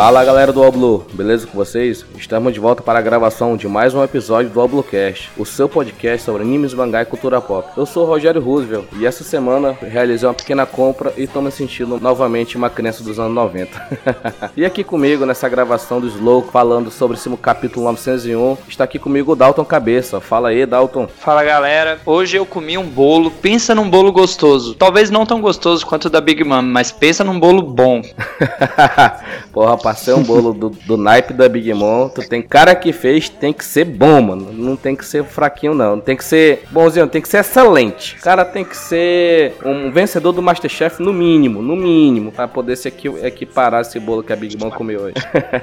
Fala galera do Oblu, beleza com vocês? Estamos de volta para a gravação de mais um episódio do Oblocast, o seu podcast sobre animes, mangá e cultura pop. Eu sou o Rogério Roosevelt e essa semana realizei uma pequena compra e estou me sentindo novamente uma criança dos anos 90. e aqui comigo nessa gravação do Slow, falando sobre esse capítulo 901, está aqui comigo o Dalton Cabeça. Fala aí, Dalton. Fala galera, hoje eu comi um bolo, pensa num bolo gostoso. Talvez não tão gostoso quanto o da Big Mom, mas pensa num bolo bom. Porra, passei um bolo do, do naipe da Big Mom. Tu tem cara que fez, tem que ser bom, mano. Não tem que ser fraquinho, não. Tem que ser bonzinho, tem que ser excelente. O cara tem que ser um vencedor do Masterchef, no mínimo, no mínimo, para poder se equiparar esse bolo que a Big Mom comeu hoje.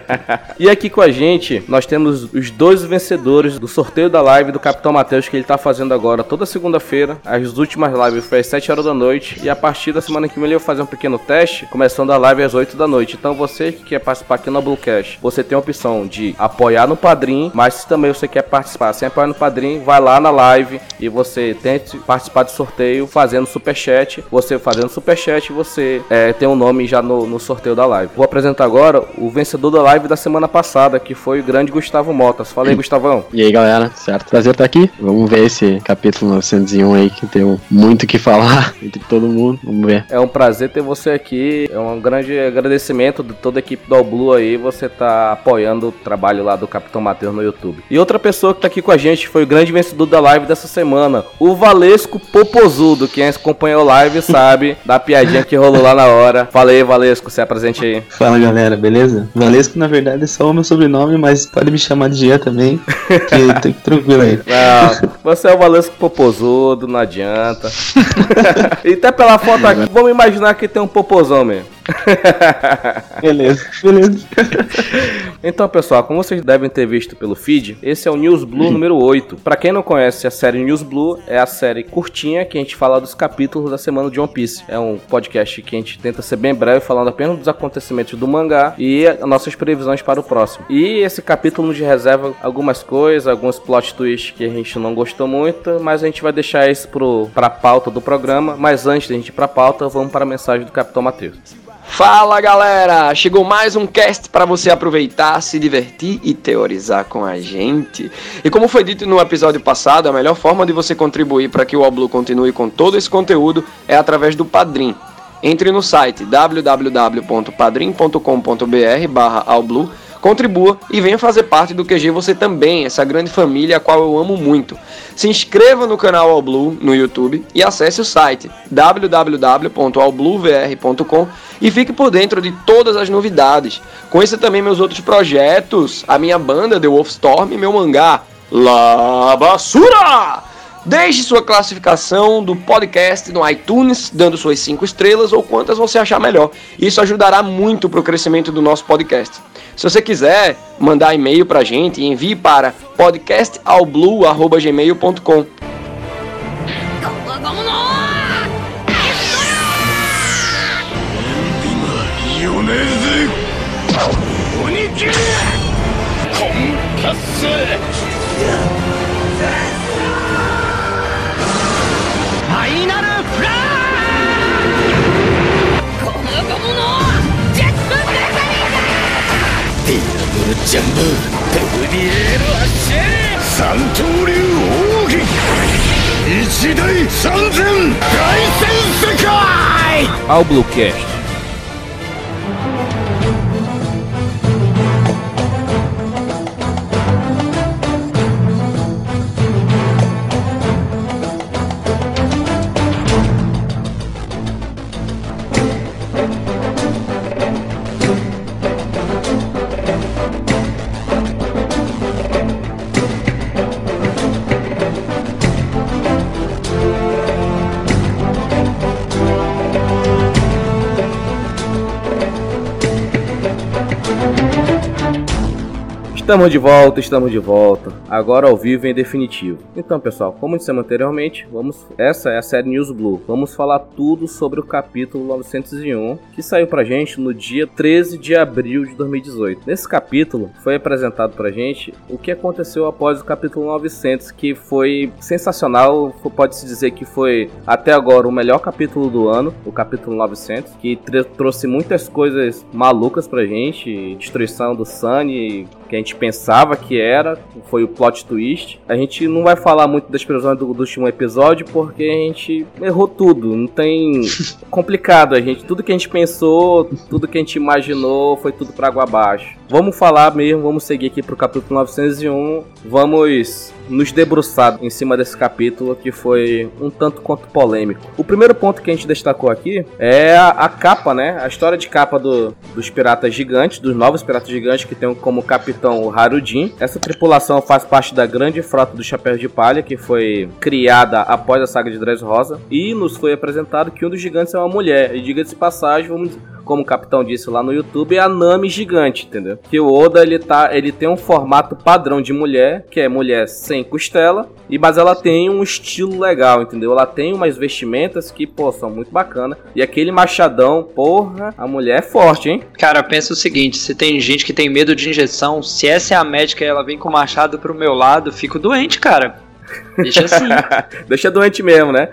e aqui com a gente, nós temos os dois vencedores do sorteio da live do Capitão Matheus, que ele tá fazendo agora toda segunda-feira. As últimas lives foi às 7 horas da noite. E a partir da semana que vem ele vai fazer um pequeno teste, começando a live às 8 da noite. Então você que quer participar aqui no Bluecast, você tem a opção de apoiar no Padrim, mas se também você quer participar sem apoiar no Padrim, vai lá na live e você tente participar do sorteio fazendo superchat. Você fazendo superchat, você é, tem um nome já no, no sorteio da live. Vou apresentar agora o vencedor da live da semana passada, que foi o grande Gustavo Motas. Fala aí, Gustavão. E aí, galera, certo? Prazer estar aqui. Vamos ver esse capítulo 901 aí, que tem muito o que falar entre todo mundo. Vamos ver. É um prazer ter você aqui. É um grande agradecimento de toda a equipe do Blue aí. Você tá apoiando o trabalho lá do Capitão Matheus no YouTube. E outra pessoa que tá aqui com a gente foi o grande vencedor da live dessa semana, o Valesco Popozudo. Quem acompanhou a live sabe da piadinha que rolou lá na hora. Fala aí, Valesco, se apresente aí. Fala galera, beleza? Valesco na verdade é só o meu sobrenome, mas pode me chamar de Jean também, que tem que tranquilo aí. Não, você é o Valesco Popozudo, não adianta. e até pela foto aqui, vamos imaginar que tem um popozão mesmo. beleza, beleza. então, pessoal, como vocês devem ter visto pelo feed, esse é o News Blue número 8. Para quem não conhece a série News Blue, é a série curtinha que a gente fala dos capítulos da semana de One Piece. É um podcast que a gente tenta ser bem breve, falando apenas dos acontecimentos do mangá e nossas previsões para o próximo. E esse capítulo nos reserva algumas coisas, alguns plot twists que a gente não gostou muito, mas a gente vai deixar isso para a pauta do programa. Mas antes da gente ir para a pauta, vamos para a mensagem do Capitão Matheus. Fala galera! Chegou mais um cast para você aproveitar, se divertir e teorizar com a gente. E como foi dito no episódio passado, a melhor forma de você contribuir para que o Oblu continue com todo esse conteúdo é através do Padrim. Entre no site www.padrim.com.br barra Contribua e venha fazer parte do QG você também, essa grande família a qual eu amo muito. Se inscreva no canal All Blue no YouTube e acesse o site www.allbluevr.com e fique por dentro de todas as novidades. Conheça também meus outros projetos, a minha banda The Wolfstorm e meu mangá La Basura! Deixe sua classificação do podcast no iTunes, dando suas 5 estrelas ou quantas você achar melhor. Isso ajudará muito para o crescimento do nosso podcast. Se você quiser mandar e-mail para a gente, envie para podcastalblue.gmail.com. ジャンボ飛びエロ発射三刀流奥義一大三千大戦世界!アブロッ Estamos de volta, estamos de volta. Agora ao vivo em definitivo. Então, pessoal, como dissemos anteriormente, vamos essa é a série News Blue. Vamos falar tudo sobre o capítulo 901, que saiu pra gente no dia 13 de abril de 2018. Nesse capítulo foi apresentado pra gente o que aconteceu após o capítulo 900, que foi sensacional, pode-se dizer que foi até agora o melhor capítulo do ano, o capítulo 900, que trouxe muitas coisas malucas pra gente, destruição do Sunny, que a gente pensava que era, foi o plot twist. A gente não vai falar muito das previsões do, do último episódio porque a gente errou tudo. Não tem complicado a gente, tudo que a gente pensou, tudo que a gente imaginou, foi tudo para água abaixo. Vamos falar mesmo, vamos seguir aqui pro capítulo 901. Vamos nos debruçar em cima desse capítulo que foi um tanto quanto polêmico. O primeiro ponto que a gente destacou aqui é a, a capa, né? A história de capa do, dos piratas gigantes, dos novos piratas gigantes que tem como capitão o Harudin. Essa tripulação faz parte da grande frota do Chapéu de Palha que foi criada após a saga de Dressrosa e nos foi apresentado que um dos gigantes é uma mulher. E diga-se passagem, vamos como o capitão disse lá no YouTube, é a Nami gigante, entendeu? Que o Oda ele tá, ele tem um formato padrão de mulher, que é mulher sem costela, e mas ela tem um estilo legal, entendeu? Ela tem umas vestimentas que, pô, são muito bacana. E aquele machadão, porra, a mulher é forte, hein? Cara, pensa o seguinte, se tem gente que tem medo de injeção, se essa é a médica e ela vem com o machado pro meu lado, fico doente, cara. Deixa assim. Deixa doente mesmo, né?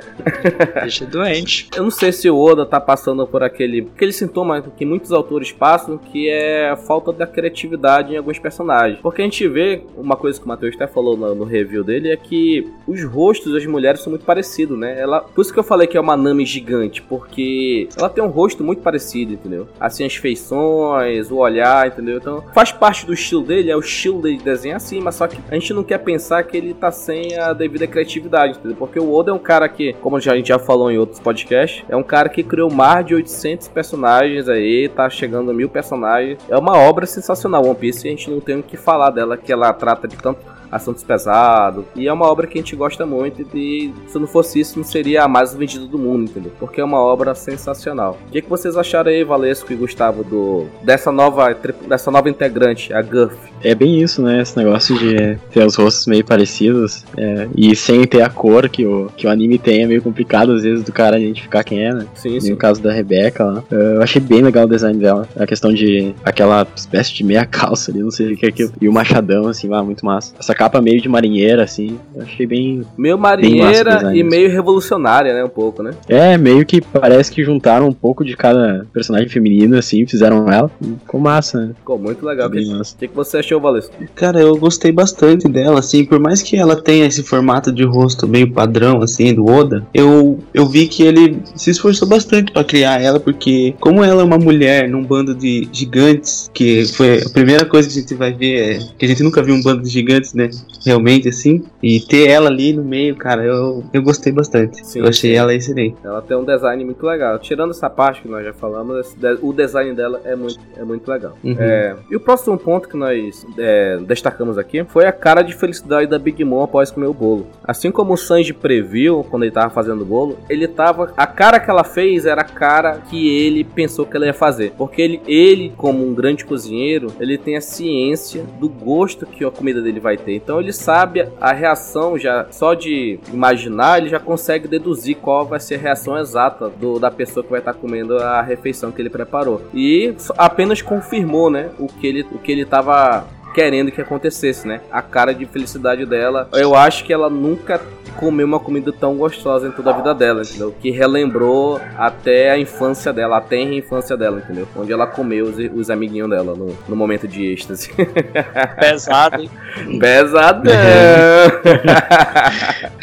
Deixa doente. Eu não sei se o Oda tá passando por aquele, aquele sintoma que muitos autores passam, que é a falta da criatividade em alguns personagens. Porque a gente vê, uma coisa que o Matheus até falou no, no, review dele, é que os rostos das mulheres são muito parecidos, né? Ela, por isso que eu falei que é uma Nami gigante, porque ela tem um rosto muito parecido, entendeu? Assim, as feições, o olhar, entendeu? Então, faz parte do estilo dele, é o estilo dele de desenhar assim, mas só que a gente não quer pensar que ele tá sem a devida criatividade, entendeu? Porque o Oda é um cara que, como a gente já falou em outros podcasts, é um cara que criou mais de 800 personagens aí, tá chegando a mil personagens. É uma obra sensacional, One Piece, e a gente não tem o que falar dela, que ela trata de tanto assuntos pesados. E é uma obra que a gente gosta muito e se não fosse isso, não seria a mais vendida do mundo, entendeu? Porque é uma obra sensacional. O que, que vocês acharam aí, Valesco e Gustavo, do, dessa, nova, dessa nova integrante, a Guff? É bem isso, né? Esse negócio de ter os rostos meio parecidos é, e sem ter a cor que o, que o anime tem é meio complicado às vezes do cara identificar quem é, né? Sim, sim. No caso da Rebeca lá. Eu achei bem legal o design dela. A questão de aquela espécie de meia calça ali, não sei o que é aquilo. E o machadão, assim, lá, muito massa. Essa capa meio de marinheira, assim. Eu achei bem. Meio marinheira e meio revolucionária, né? Um pouco, né? É, meio que parece que juntaram um pouco de cada personagem feminino, assim, fizeram ela. Ficou massa, né? Ficou muito legal. O que, que, que você achou, Valesco? Cara, eu gostei bastante dela, assim, por mais que ela tenha esse formato de rosto meio padrão, assim, do Oda, eu, eu vi que ele se esforçou bastante para criar ela, porque como ela é uma mulher num bando de gigantes, que foi a primeira coisa que a gente vai ver, é que a gente nunca viu um bando de gigantes, né? Realmente, assim. E ter ela ali no meio, cara, eu, eu gostei bastante. Sim, eu achei sim. ela excelente. Ela tem um design muito legal. Tirando essa parte que nós já falamos, o design dela é muito, é muito legal. Uhum. É, e o próximo ponto que nós é, destacamos aqui foi a cara de felicidade da Big Mom após comer o bolo. Assim como o Sanji previu quando ele tava fazendo o bolo, ele tava. A cara que ela fez era a cara que ele pensou que ela ia fazer. Porque ele, ele como um grande cozinheiro, ele tem a ciência do gosto que a comida dele vai ter. Então ele sabe a reação já, só de imaginar, ele já consegue deduzir qual vai ser a reação exata do, da pessoa que vai estar comendo a refeição que ele preparou. E apenas confirmou, né, o que ele o que ele estava querendo que acontecesse, né? A cara de felicidade dela. Eu acho que ela nunca comeu uma comida tão gostosa em toda a vida dela, entendeu? Que relembrou até a infância dela, a tenra infância dela, entendeu? Onde ela comeu os, os amiguinhos dela no, no momento de êxtase. Pesado, hein? Pesado.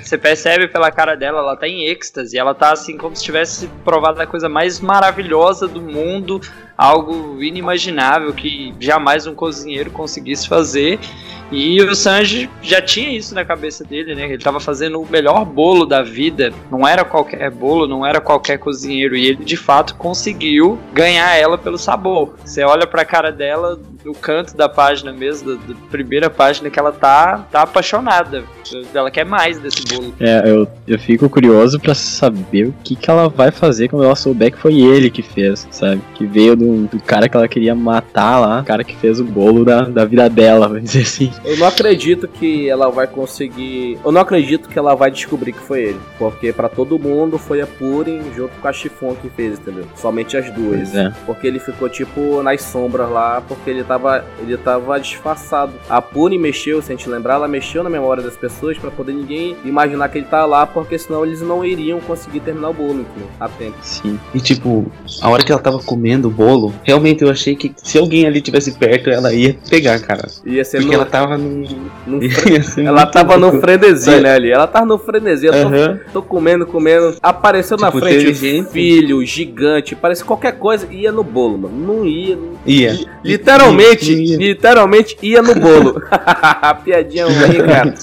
Você percebe pela cara dela, ela tá em êxtase, ela tá assim como se tivesse provado a coisa mais maravilhosa do mundo, algo inimaginável que jamais um cozinheiro conseguisse fazer. E o Sanji já tinha isso na cabeça dele, né? Ele estava fazendo o melhor bolo da vida. Não era qualquer bolo, não era qualquer cozinheiro. E ele de fato conseguiu ganhar ela pelo sabor. Você olha pra cara dela, no canto da página mesmo, da, da, primeira página, que ela tá, tá apaixonada. Ela quer mais desse bolo. É, eu, eu fico curioso para saber o que, que ela vai fazer quando ela souber que foi ele que fez, sabe? Que veio do, do cara que ela queria matar lá, o cara que fez o bolo da, da vida dela, vamos dizer assim. Eu não acredito que ela vai conseguir. Eu não acredito que ela vai descobrir que foi ele. Porque para todo mundo foi a Purim junto com a Chifon que fez, entendeu? Somente as duas. É. Porque ele ficou tipo nas sombras lá, porque ele tava, ele tava disfarçado. A Purim mexeu, se a gente lembrar, ela mexeu na memória das pessoas para poder ninguém imaginar que ele tá lá, porque senão eles não iriam conseguir terminar o bolo, entendeu? A tempo. Sim. E tipo, a hora que ela tava comendo o bolo, realmente eu achei que se alguém ali tivesse perto, ela ia pegar, cara. Ia ser Porque no, ela tava num. no ia ser Ela tava no louco. frenesi, né, ali? Ela tava no frenesi. Eu tô, Aham. tô comendo, comendo. Apareceu na Tipo, frente o gente- filho, gigante. Parece qualquer coisa. Ia no bolo, mano. Não ia. não- Ia. Literalmente, ia. literalmente ia no bolo. Piadinha ruim, cara.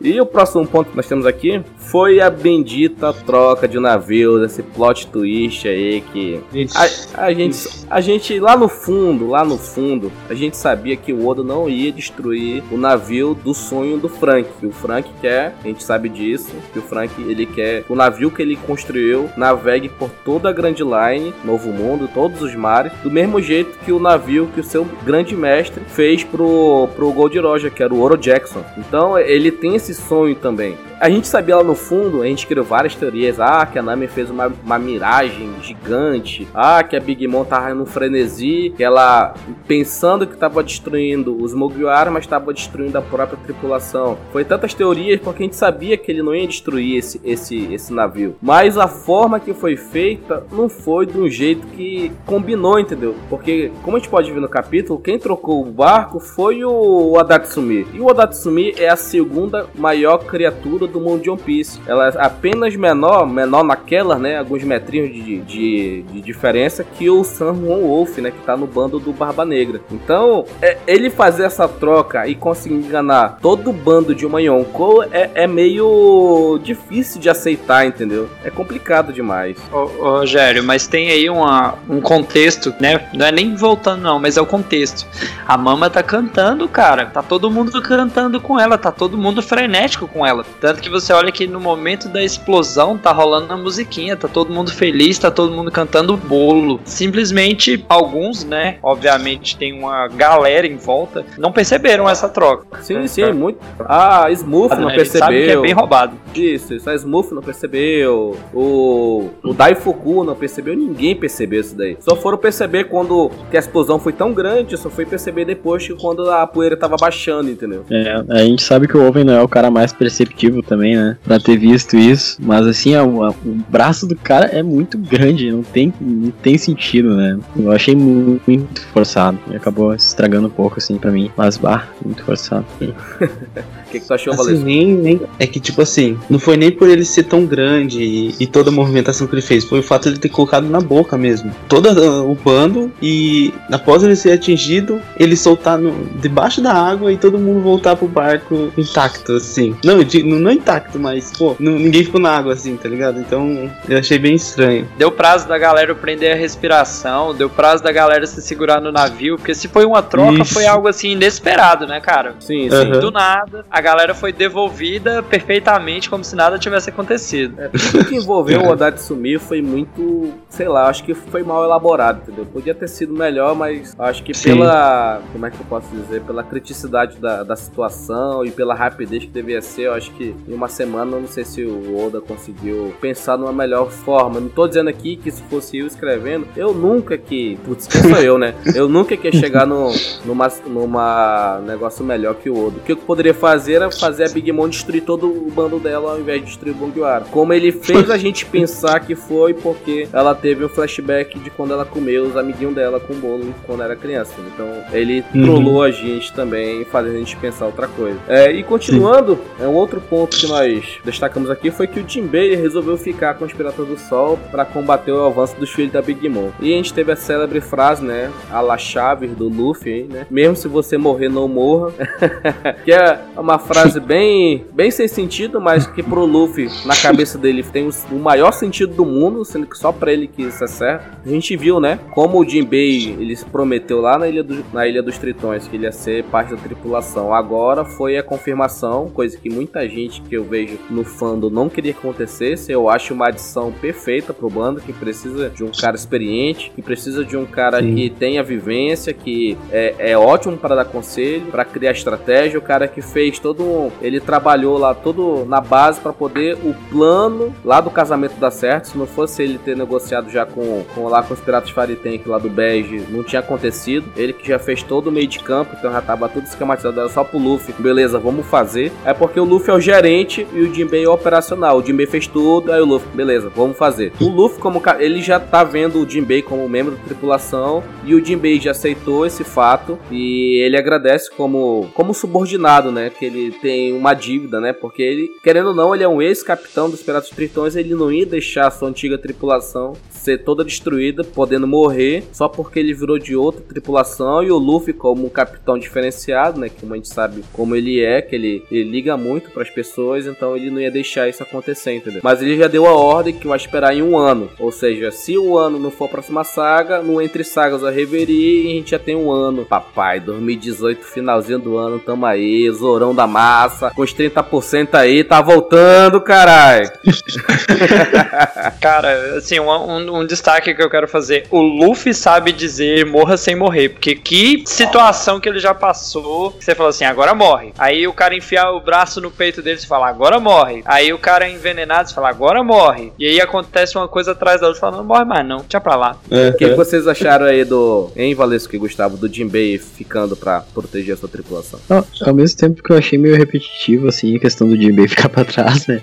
E o próximo ponto que nós temos aqui foi a bendita troca de navios, esse plot twist aí que a, a gente, a gente lá no fundo, lá no fundo, a gente sabia que o Oda não ia destruir o navio do sonho do Frank. O Frank quer, a gente sabe disso, que o Frank ele quer que o navio que ele construiu navegue por toda a Grand Line, Novo Mundo, todos os mares, do mesmo jeito que o navio que o seu grande mestre fez pro, pro Gold Roger, que era o Oro Jackson. Então ele tem esse sonho também. A gente sabia lá no fundo, a gente criou várias teorias. Ah, que a Nami fez uma, uma miragem gigante. Ah, que a Big Mom tava no frenesi. Que ela, pensando que tava destruindo os Mugiwara, mas tava destruindo a própria tripulação. Foi tantas teorias porque a gente sabia que ele não ia destruir esse, esse, esse navio. Mas a forma que foi feita não foi de um jeito que combinou, entendeu? Porque, como a gente pode ver no capítulo, quem trocou o barco foi o Adatsumi. E o Adatsumi é a segunda maior criatura do mundo de One Piece. Ela é apenas menor, menor naquela, né? Alguns metrinhos de, de, de diferença que o San Juan Wolf, né? Que tá no bando do Barba Negra. Então, é- ele fazer essa troca e conseguir enganar todo o bando de uma Yonkou é, é meio difícil de aceitar, entendeu? É complicado demais. Ô, ô, Rogério, mas tem aí uma, um contexto, né? Não é nem voltando, não, mas é o contexto. A Mama tá cantando, cara. Tá todo mundo cantando com ela, tá todo mundo frenético com ela. Tanto que você olha que no momento da explosão tá rolando a musiquinha, tá todo mundo feliz, tá todo mundo cantando bolo. Simplesmente alguns, né? Obviamente tem uma galera em volta, não perceberam essa troca. Sim, sim, muito. A Smooth não A gente sabe que é percebeu. bem roubado. Isso, isso. A Smooth não percebeu. O, o Daifuku não percebeu. Ninguém percebeu isso daí. Só foram perceber quando que a explosão foi tão grande. Só foi perceber depois que quando a poeira tava baixando, entendeu? É, a gente sabe que o Owen não é o cara mais perceptivo também, né? Pra ter visto isso. Mas assim, a- a- o braço do cara é muito grande, não tem, não tem sentido, né? Eu achei mu- muito forçado. E acabou estragando um pouco, assim, pra mim. Mas, bah, muito forçado. O que, que tu achou, Assim, Valesco? nem, nem- É que, tipo assim, não foi nem por ele ser tão grande e, e toda a movimentação que ele fez, foi o fato de ele ter colocado na boca mesmo. Todo uh, o bando e após ele ser atingido, ele soltar no, debaixo da água e todo mundo voltar pro barco intacto, assim. Não, eu digo- não, não intacto, mas, pô, não- ninguém ficou na água assim, tá ligado? Então eu achei bem estranho. Deu prazo da galera prender a respiração, deu prazo da galera se segurar no navio, porque se foi uma troca, Isso. foi algo assim inesperado, né, cara? Sim, sim. Aham. Do nada, a galera foi devolvida perfeitamente como se nada tivesse acontecido. É, tudo que envolveu o Odatsumi foi muito, sei lá, acho que foi mal elaborado, entendeu? Podia ter sido melhor, mas acho que Sim. pela, como é que eu posso dizer, pela criticidade da, da situação e pela rapidez que devia ser, eu acho que em uma semana, eu não sei se o Oda conseguiu pensar numa melhor forma. Não tô dizendo aqui que se fosse eu escrevendo, eu nunca que, putz, quem sou eu, né? Eu nunca que ia chegar no, numa, numa negócio melhor que o Oda. O que eu poderia fazer era fazer a Big Mom destruir todo o bando dela ao invés de destruir o Bongiwara. Como ele fez a gente pensar que foi porque ela teve um flashback de quando ela comeu os amiguinhos dela com bolo quando era criança. Então ele Uhum. trollou a gente também, fazendo a gente pensar outra coisa. É, e continuando, é um outro ponto que nós destacamos aqui foi que o Jinbei resolveu ficar com os Piratas do Sol para combater o avanço dos filhos da Big Mom. E a gente teve a célebre frase, né, a la Chaves do Luffy, né, mesmo se você morrer, não morra. que é uma frase bem, bem sem sentido, mas que pro Luffy, na cabeça dele, tem o maior sentido do mundo, sendo que só pra ele que isso é certo. A gente viu, né, como o Jinbei, ele se prometeu lá na Ilha, do, na Ilha dos Tritões que ele ia ser parte da tripulação. Agora foi a confirmação, coisa que muita gente que eu vejo no fandom não queria que acontecesse. Eu acho uma adição perfeita pro bando, que precisa de um cara experiente, que precisa de um cara Sim. que tenha vivência, que é, é ótimo para dar conselho, para criar estratégia. O cara que fez todo um. Ele trabalhou lá todo na base para poder o plano lá do casamento dar certo. Se não fosse ele ter negociado já com, com lá com os Piratas Faritank lá do Bege, não tinha acontecido. Ele que já fez todo o meio de campo, então já tava tudo esquematizado, era só pro Luffy. Beleza, vamos fazer. É porque o Luffy é o gerente e o Jinbei é operacional. O Jinbei fez tudo, aí o Luffy, beleza, vamos fazer. O Luffy, como ele já tá vendo o Jinbei como membro da tripulação e o Jinbei já aceitou esse fato e ele agradece como, como subordinado, né? Que ele tem uma dívida, né? Porque ele, querendo ou não, ele é um ex-capitão dos Piratas Tritões, ele não ia deixar a sua antiga tripulação ser toda destruída, podendo morrer, só porque ele virou de outra tripulação e o Luffy, como um capitão diferenciado, né? Que a gente sabe como ele é, que ele, ele liga muito para as pessoas, então ele não ia deixar isso acontecer, entendeu? Mas ele já deu a ordem que vai esperar em um ano, ou seja, se o ano não for a próxima saga, no Entre Sagas a Reverie, a gente já tem um ano. Papai, 2018, finalzinho do ano, tamo aí, Zorão da Massa, com os 30% aí, tá voltando, caralho. Cara, assim, um, um, um, destaque que eu quero fazer. O Luffy sabe dizer morra sem morrer. Porque que situação que ele já passou. Você falou assim, agora morre. Aí o cara enfiar o braço no peito dele e fala, agora morre. Aí o cara é envenenado e fala, agora morre. E aí acontece uma coisa atrás da outra, fala, não morre mais não, deixa pra lá. É, o que, é. que, vocês acharam aí do, hein, Valesco e Gustavo, do Jinbei ficando pra proteger a sua tripulação? Não, ao mesmo tempo que eu achei meio repetitivo, assim, a questão do Jinbei ficar pra trás, né?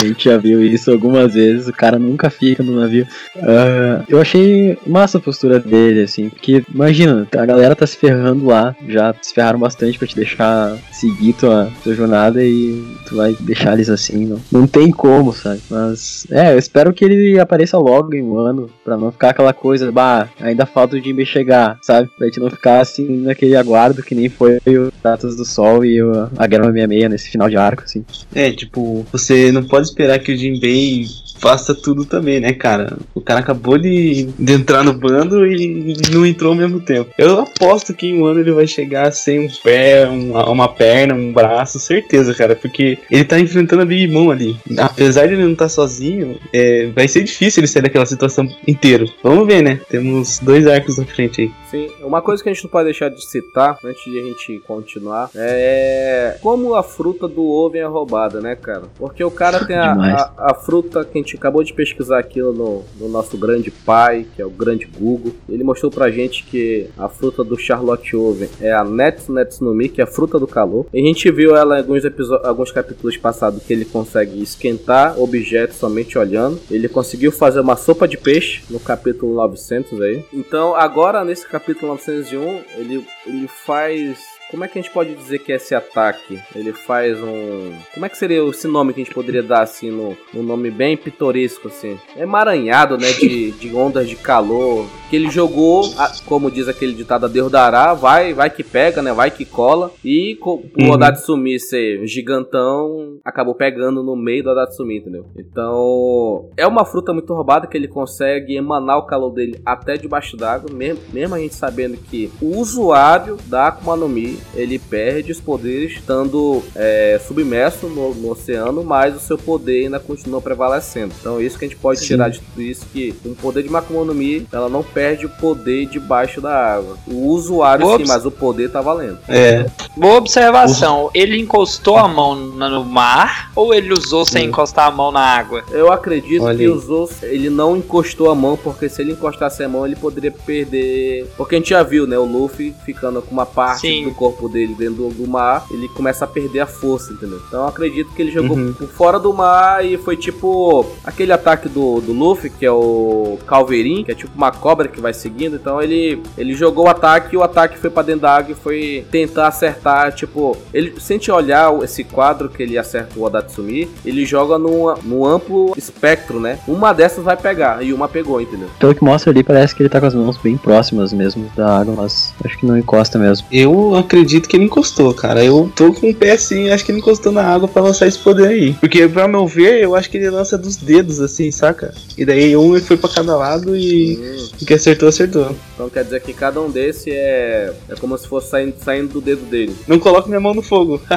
a gente já viu isso algumas vezes, o cara nunca fica no navio. Uh, eu achei massa a postura dele, assim, porque imagina, a galera tá se ferrando lá, já se ferraram bastante pra te deixar seguir tua, tua jornada e tu vai deixar eles assim, não, não tem como, sabe? Mas, é, eu espero que ele apareça logo em um ano, pra não ficar aquela coisa, bah, ainda falta o Jimmy chegar, sabe? Pra gente não ficar assim naquele aguardo que nem foi o Datas do Sol e o, a Guerra 66 nesse final de arco, assim. É, tipo, você não pode esperar que o Jinbei faça tudo também, né, cara? O cara acabou de, de entrar no bando e não entrou ao mesmo tempo. Eu aposto que em um ano ele vai chegar sem um pé, uma, uma perna, um braço, certeza, cara, porque ele tá enfrentando a Big Mom ali. Apesar de ele não estar tá sozinho, é, vai ser difícil ele sair daquela situação inteiro. Vamos ver, né? Temos dois arcos na frente aí. Sim, uma coisa que a gente não pode deixar de citar, antes de a gente continuar, é como a fruta do ovo é roubada, né, cara? Porque o cara tem a, a, a fruta que a gente acabou de pesquisar aquilo no, no, nosso grande pai, que é o grande Google. Ele mostrou pra gente que a fruta do Charlotte Oven é a Netsu Netsumi, que é a fruta do calor. E a gente viu ela em alguns, alguns capítulos passados que ele consegue esquentar objetos somente olhando. Ele conseguiu fazer uma sopa de peixe no capítulo 900 aí. Então agora nesse capítulo 901 ele, ele faz como é que a gente pode dizer que esse ataque? Ele faz um. Como é que seria esse nome que a gente poderia dar assim, no, um nome bem pitoresco, assim? É emaranhado, né? De, de ondas de calor. Que ele jogou, como diz aquele ditado, a Deus dará, vai, vai que pega, né? Vai que cola. E o uhum. Odatsumi ser gigantão, acabou pegando no meio do Odatsumi, entendeu? Então, é uma fruta muito roubada que ele consegue emanar o calor dele até debaixo d'água, mesmo, mesmo a gente sabendo que o usuário da Akuma no Mi ele perde os poderes estando é, submerso no, no, oceano, mas o seu poder ainda continua prevalecendo. Então isso que a gente pode Sim. tirar de tudo isso, que um poder de Makuma no Mi, ela não perde o poder debaixo da água. O usuário sim, mas o poder tá valendo. É. Boa observação. Ele encostou a mão no mar ou ele usou sem encostar a mão na água? Eu acredito Olha que usou, ele não encostou a mão, porque se ele encostasse a mão, ele poderia perder. Porque a gente já viu, né? O Luffy ficando com uma parte sim. do corpo corpo dele dentro do mar, ele começa a perder a força, entendeu? Então eu acredito que ele jogou Uhum. por fora do mar e foi tipo aquele ataque do, do Luffy, que é o Calveirinho, que é tipo uma cobra que vai seguindo. Então ele, ele jogou o ataque e o ataque foi pra dentro da água e foi tentar acertar. Tipo, ele sente olhar o- esse quadro que ele acerta o Odatsumi, ele joga num, num amplo espectro, né? Uma dessas vai pegar e uma pegou, entendeu? Pelo que mostra ali, parece que ele tá com as mãos bem próximas mesmo da água, mas acho que não encosta mesmo. Eu acredito que ele encostou, cara. Eu tô com o pé assim, acho que ele encostou na água pra lançar esse poder aí. Porque, pra meu ver, eu acho que ele lança dos dedos, assim, saca? E daí um ele foi pra cada lado e Hum, o que acertou, acertou. então quer dizer que cada um desse é, é como se fosse saindo, saindo do dedo dele. Não coloco minha mão no fogo.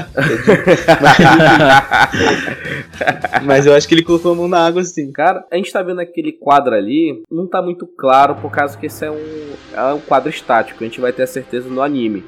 Mas eu acho que ele colocou a mão na água assim. Cara, a gente tá vendo aquele quadro ali, não tá muito claro por causa que esse é um, é um quadro estático. A gente vai ter a certeza no anime.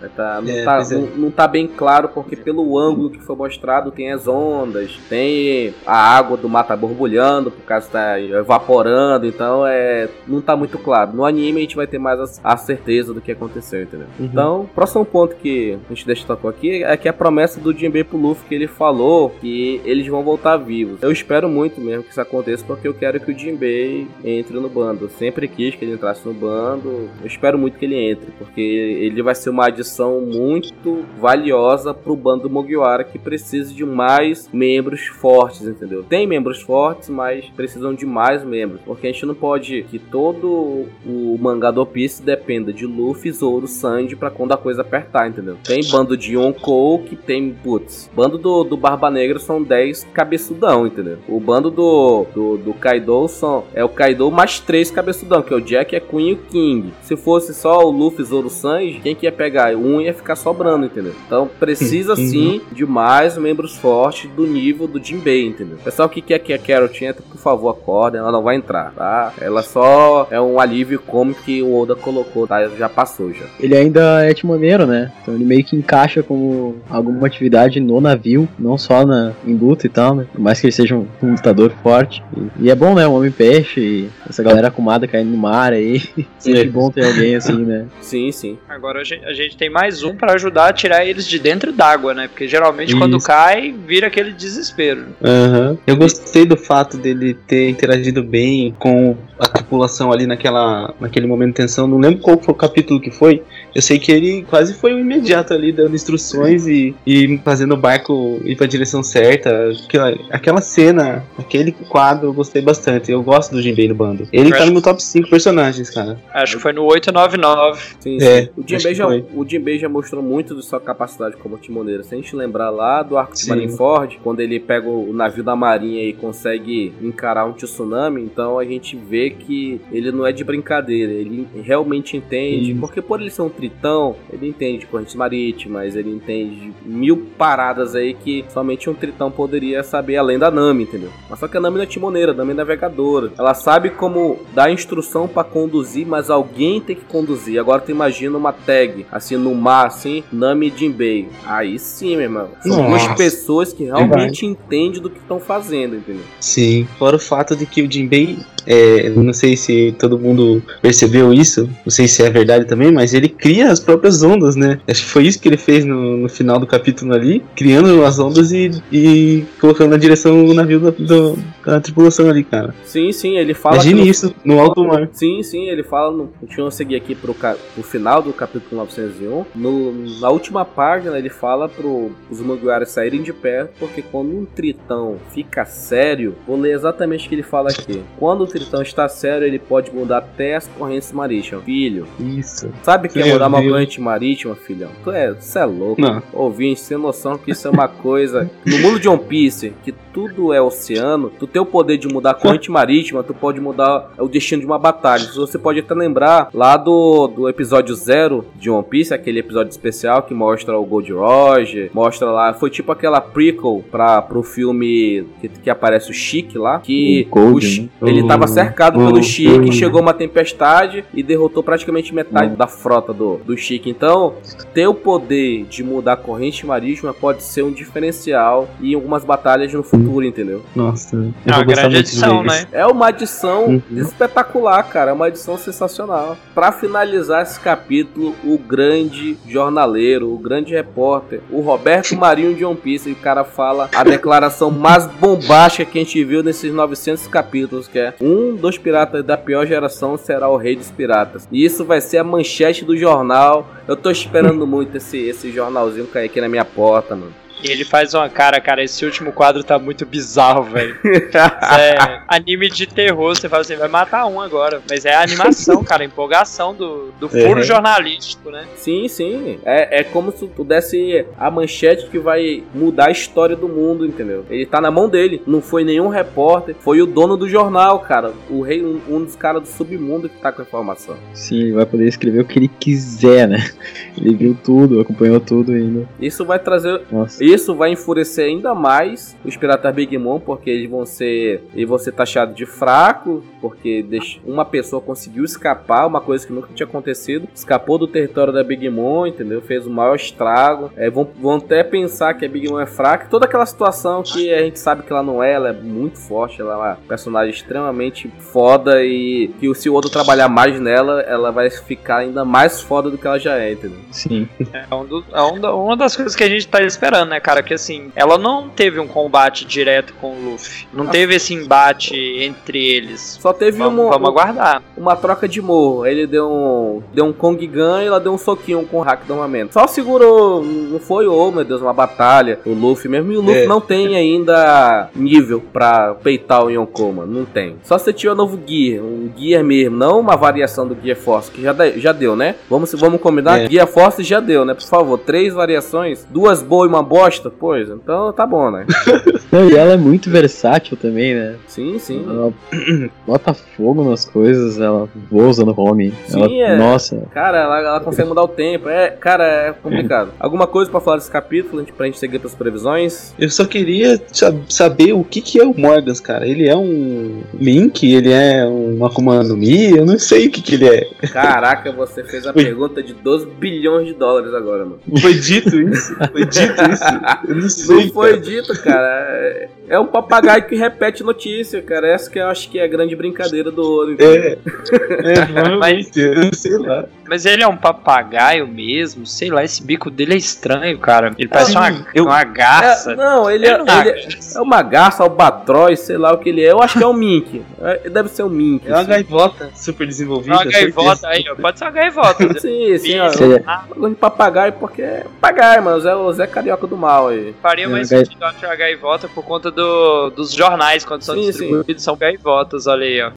Vai tá, não, É, tá, é. não, não tá bem claro porque pelo ângulo que foi mostrado tem as ondas, tem a água do mar tá borbulhando por causa tá evaporando, então é não tá muito claro. No anime a gente vai ter mais a, a certeza do que aconteceu, entendeu? Uhum. Então, o próximo ponto que a gente destacou aqui é que a promessa do Jinbei pro Luffy que ele falou que eles vão voltar vivos. Eu espero muito mesmo que isso aconteça porque eu quero que o Jinbei entre no bando. Eu sempre quis que ele entrasse no bando. Eu espero muito que ele entre, porque ele vai ser uma adição muito valiosa pro bando do Mugiwara que precisa de mais membros fortes, entendeu? Tem membros fortes, mas precisam de mais membros, porque a gente não pode que todo o mangá do Piece dependa de Luffy, Zoro, Sanji pra quando a coisa apertar, entendeu? Tem bando de Yonkou que tem, putz, bando do, do Barba Negra são 10 cabeçudão, entendeu? O bando do, do, do Kaido são, é o Kaido mais 3 cabeçudão, que é o Jack, a Queen e o King. Se fosse só o Luffy, Zoro, Sanji, quem que ia pegar? Um ia ficar sobrando, entendeu? Então precisa Uhum. sim de mais membros fortes do nível do Jinbei, entendeu? Pessoal que quer que a Carrot entre, por favor, acordem, ela não vai entrar, tá? Ela só é um alívio cômico que o Oda colocou, tá? Já passou já. Ele ainda é timoneiro, né? Então ele meio que encaixa como alguma atividade no navio, não só na, em luta e tal, né? Por mais que ele seja um, um lutador forte. E, e é bom, né? Um homem peixe e essa galera acumada caindo no mar aí. Sempre É. bom ter alguém assim, né? Sim, sim. Agora a gente, a gente tem mais um pra ajudar a tirar eles de dentro d'água, né? Porque geralmente quando Isso. cai, vira aquele desespero. Aham. Eu gostei do fato dele ter interagido bem com a tripulação ali naquela, naquele momento de tensão. Não lembro qual foi o capítulo que foi. Eu sei que ele quase foi o imediato ali, dando instruções e, e fazendo o barco ir pra direção certa. Aquela, aquela cena, aquele quadro, eu gostei bastante. Eu gosto do Jinbei no bando. Ele tá no meu top 5 personagens, cara. Acho que foi no 899. Sim, É, sim. O acho Jinbei já, o Jinbei já mostrou muito de sua capacidade como timoneiro. Se a gente lembrar lá do arco de Sim. Marineford, quando ele pega o navio da marinha e consegue encarar um tsunami, então a gente vê que ele não é de brincadeira, ele realmente entende, Isso. porque por ele ser um tritão, ele entende de correntes marítimas, ele entende de mil paradas aí que somente um tritão poderia saber além da Nami, entendeu? Mas só que a Nami não é timoneira, a Nami é navegadora. Ela sabe como dar instrução pra conduzir, mas alguém tem que conduzir. Agora tu imagina uma tag, assim, no mar, assim, Nami Jinbei. Aí sim, meu irmão. São duas Nossa. pessoas que realmente entendem do que estão fazendo, entendeu? Sim. Fora o fato de que o Jinbei, é, não sei se todo mundo percebeu isso, não sei se é verdade também, mas ele cria as próprias ondas, né? Acho que foi isso que ele fez no, no final do capítulo ali, criando as ondas e, e colocando na direção do navio da, do- da tripulação ali, cara. Sim, sim, ele fala. Imagine no- isso no alto mar. Sim, sim, ele fala. No, deixa eu seguir aqui pro, pro final do capítulo 901. No, na última página, ele fala pro os Mugiwaras saírem de perto, porque quando um tritão fica sério, vou ler exatamente o que ele fala aqui. Quando o tritão está sério, ele pode mudar até as correntes marítimas. Filho, Isso. sabe o que é mudar uma corrente marítima, filhão? Tu é, tu é louco. Não. Ouvinte, sem noção que isso é uma coisa. No mundo de One Piece, que tudo é oceano, tu tem o poder de mudar a corrente marítima, tu pode mudar o destino de uma batalha. Você pode até lembrar lá do, do episódio zero de One Piece, aquele episódio especial que mostra o Gold Roger, mostra lá. Foi tipo aquela prequel pra, pro filme que, que aparece o Chique lá, que O Gold, o né? ele tá Tava cercado pelo o- Chique, o- chegou uma tempestade e derrotou praticamente metade da frota do, do Chique. Então, ter o poder de mudar a corrente marítima pode ser um diferencial em algumas batalhas no futuro, entendeu? Nossa, eu É uma grande edição, né? É uma adição Uhum. espetacular, cara. É uma edição sensacional. Pra finalizar esse capítulo, o grande jornaleiro, o grande repórter, o Roberto Marinho de One Piece, e o cara fala a declaração mais bombástica que a gente viu nesses 900 capítulos, que é um dos piratas da pior geração será o rei dos piratas. E isso vai ser a manchete do jornal. Eu tô esperando muito esse, esse jornalzinho cair aqui na minha porta, mano. E ele faz uma cara, cara, esse último quadro tá muito bizarro, velho. É anime de terror, você fala assim, vai matar um agora. Mas é a animação, cara, a empolgação do, do furo É. jornalístico, né? Sim, sim. É, é como se tu desse a manchete que vai mudar a história do mundo, entendeu? Ele tá na mão dele. Não foi nenhum repórter, foi o dono do jornal, cara. O rei, um, um dos caras do submundo que tá com a informação. Sim, ele vai poder escrever o que ele quiser, né? Ele viu tudo, acompanhou tudo ainda. Isso vai trazer. Nossa. Isso vai enfurecer ainda mais os piratas Big Mom, porque eles vão ser. Eles vão ser taxados de fraco, porque uma pessoa conseguiu escapar, uma coisa que nunca tinha acontecido. Escapou do território da Big Mom, entendeu? Fez o maior estrago. É, vão, vão até pensar que a Big Mom é fraca. Toda aquela situação que a gente sabe que ela não é, ela é muito forte, ela é uma personagem extremamente foda e que se o outro trabalhar mais nela, ela vai ficar ainda mais foda do que ela já é, entendeu? Sim. É, um do- é um uma das coisas que a gente tá esperando, né, cara? Que assim, ela não teve um combate direto com o Luffy. Não teve esse embate entre eles. Só teve Vamos, uma, vamos aguardar. uma troca de morro. Ele deu um, deu um Kong Gun e ela deu um soquinho com o hack do armamento. Só segurou, não foi, oh meu Deus, uma batalha. O Luffy mesmo. E o Luffy É. não tem ainda nível pra peitar o Yonkou, mano. Não tem. Só se você tiver um novo Gear, um Gear mesmo, não uma variação do Gear Force, que já, de- já deu, né? Vamos, vamos combinar? É. Gear Force já deu, né? Por favor, três variações, duas boas e uma bosta? Pois, então tá bom, né? Não, e ela é muito versátil também, né? Sim, sim. Ela bota fogo nas coisas, ela voa usando home. Sim, ela, é. Nossa, Cara, ela, ela consegue mudar o tempo. É, cara, é complicado. Alguma coisa pra falar desse capítulo, pra gente seguir pras previsões? Eu só queria sa- saber o que, que é o Morgans, cara. Ele é um Link? Ele é um Akuma no Mi? Eu não sei o que, que ele é. Caraca, você fez a Ui. pergunta de 12 bilhões de dólares agora, mano. Foi dito isso? Foi dito isso? Eu não sei. Não foi cara. dito, cara. É- É um papagaio que repete notícia, cara. Essa que eu acho que é a grande brincadeira do ouro. É, é, eu não sei lá. Mas ele é um papagaio mesmo, sei lá, esse bico dele é estranho, cara. Ele parece uma, eu- uma garça. É, não, ele é, não é ele é- é uma garça, albatroz, sei lá o que ele é. Eu acho que é um mink. É, Deve ser um mink. É uma assim. gaivota super É desenvolvida. uma gaivota aí, ó. Pode ser uma gaivota. Sim, sim, ó. Ah, de papagaio porque é papagaio, mano. O Zé, o Zé Carioca do mal aí. Faria É, mais sentido achar gaivota por conta do, dos jornais, quando são Sim, distribuídos, são gaivotas, olha aí, ó.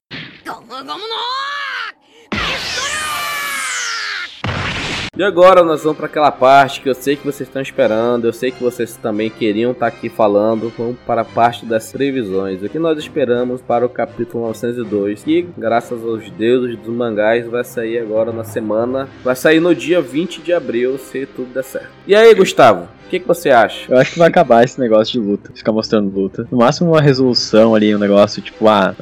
E agora nós vamos para aquela parte que eu sei que vocês estão esperando, eu sei que vocês também queriam estar aqui falando. Vamos para a parte das previsões. O que nós esperamos para o capítulo 902, que graças aos deuses dos mangás vai sair agora na semana, vai sair no dia 20 de abril, se tudo der certo. E aí, Gustavo, o que, que você acha? eu acho que vai acabar esse negócio de luta, ficar mostrando luta. No máximo uma resolução ali, um negócio tipo, ah,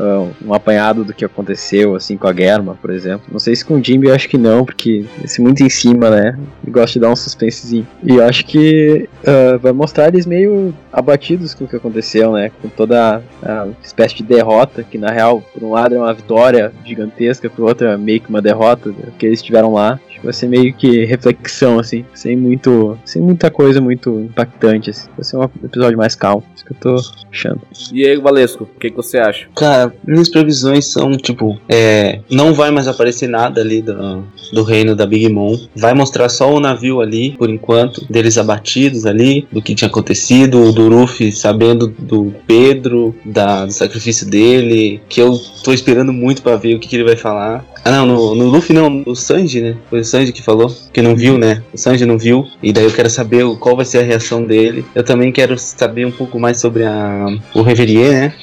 um apanhado do que aconteceu, assim, com a Germa, por exemplo. Não sei se com o Jimby eu acho que não, porque esse muito em cima, né? Ele gosta de dar um suspensezinho. E eu acho que ah, vai mostrar eles meio abatidos com o que aconteceu, né? Com toda a espécie de derrota, que na real, por um lado é uma vitória gigantesca, por outro é meio que uma derrota né, que eles tiveram lá. Vai ser meio que reflexão, assim, sem muito. sem muita coisa muito impactante, assim. Vai ser um episódio mais calmo. Isso que eu tô achando. E aí, Valesco, o que, que você acha? Cara, minhas previsões são, tipo, é, não vai mais aparecer nada ali do, do reino da Big Mom. Vai mostrar só o navio ali, por enquanto, deles abatidos ali, do que tinha acontecido, do Luffy sabendo do Pedro, da, do sacrifício dele, que eu tô esperando muito pra ver o que, que ele vai falar. Ah não, no, no Luffy não, no Sanji, né? Foi o Sanji que falou, que não viu, né? O Sanji não viu, e daí eu quero saber o- qual vai ser a reação dele. Eu também quero saber um pouco mais sobre a, o Reverier, né?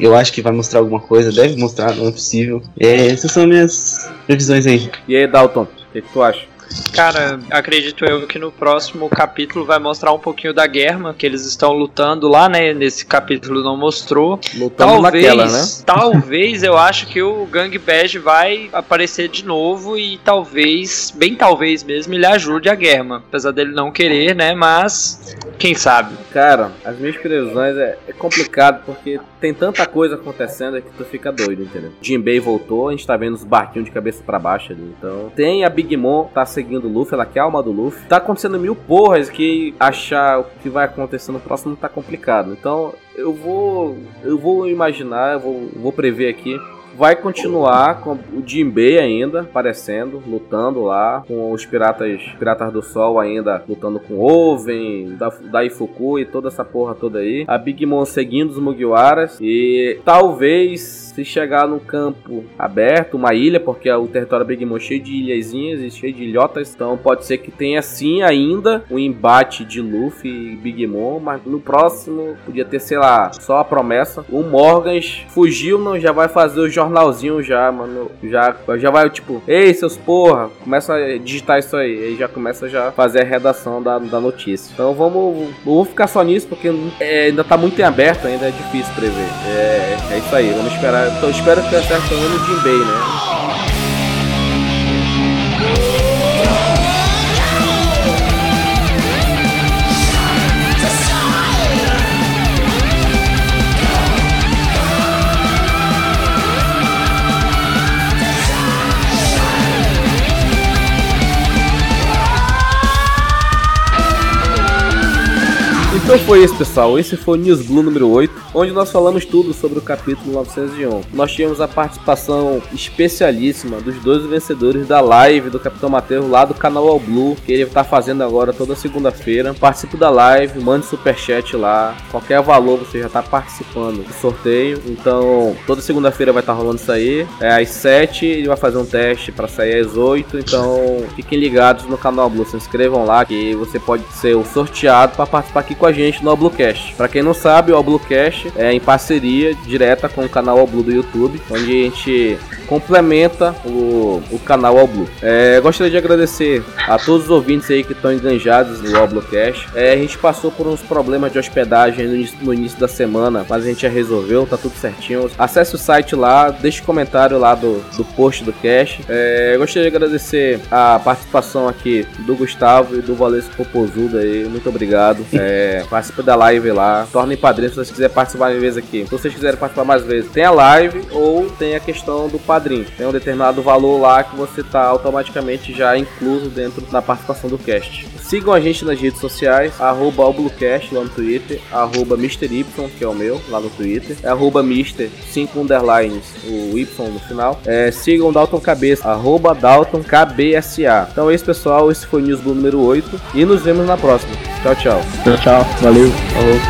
Eu acho que vai mostrar alguma coisa, deve mostrar, não é possível. É, essas são minhas previsões aí. E aí, Dalton, o que, que tu acha? Cara, acredito eu que no próximo capítulo vai mostrar um pouquinho da guerra que eles estão lutando lá, né? Nesse capítulo não mostrou. Lutando talvez, naquela, né? talvez eu acho que o Gang Badge vai aparecer de novo e talvez, bem talvez mesmo, ele ajude a guerra, apesar dele não querer, né? Mas quem sabe? Cara, as minhas previsões é, é complicado porque tem tanta coisa acontecendo que tu fica doido, entendeu? Jinbei voltou, a gente tá vendo os barquinhos de cabeça para baixo ali. Então, tem a Big Mom tá seguindo o Luffy, ela quer a alma do Luffy. Tá acontecendo mil porras que achar o que vai acontecer no próximo tá complicado. Então, eu vou eu vou imaginar, eu vou, vou prever aqui vai continuar com o Jinbei ainda aparecendo, lutando lá, com os piratas piratas do sol ainda lutando com Oven, da, da Ifuku e toda essa porra toda aí. A Big Mom seguindo os Mugiwaras e talvez se chegar num campo aberto, uma ilha, porque o território Big Mom é cheio de ilhazinhas e cheio de ilhotas, então pode ser que tenha sim ainda um embate de Luffy e Big Mom, mas no próximo podia ter, sei lá, só a promessa. O Morgans fugiu, não já vai fazer o jornalzinho já, mano, já já vai tipo, ei seus porra, começa a digitar isso aí, aí já começa já a fazer a redação da, da notícia. Então vamos, vou ficar só nisso porque é, ainda tá muito em aberto, ainda é difícil prever. É, é isso aí, vamos esperar então, espero que acerte pelo menos o Jinbei, né? Então foi isso, pessoal. Esse foi o News Blue número 8, onde nós falamos tudo sobre o capítulo 901. Nós tivemos a participação especialíssima dos dois vencedores da live do Capitão Mateus lá do canal All Blue, que ele está fazendo agora toda segunda-feira. Participe da live, mande superchat lá. Qualquer valor você já está participando do sorteio. Então, toda segunda-feira vai estar tá rolando isso aí. É às 7, ele vai fazer um teste para sair às 8. Então, fiquem ligados no canal Blue. Se inscrevam lá que você pode ser o sorteado para participar aqui com a gente gente no Bluecast. Para quem não sabe, o Bluecast é em parceria direta com o canal Blue do YouTube, onde a gente complementa o, o canal Blue. É, gostaria de agradecer a todos os ouvintes aí que estão enganjados no All Bluecast. É, a gente passou por uns problemas de hospedagem no início, no início, da semana, mas a gente já resolveu, tá tudo certinho. Acesse o site lá, deixe comentário lá do, do post do cast. É, gostaria de agradecer a participação aqui do Gustavo e do Valesco Popozudo aí. Muito obrigado. É, participe da live lá. Tornem padrinho se vocês quiserem participar mais vezes aqui. Se vocês quiserem participar mais vezes, tem a live ou tem a questão do padrinho. Tem um determinado valor lá que você está automaticamente já incluso dentro da participação do cast. Sigam a gente nas redes sociais, arroba lá no Twitter, arroba MrY, que é o meu, lá no Twitter, é arroba Mister, 5 underlines, o Y no final. É, sigam Dalton Cabeça, arroba Dalton KBSA. Então é isso, pessoal. Esse foi o News Blue número 8 e nos vemos na próxima. Tchau, tchau. Tchau, tchau. Valeu. Falou.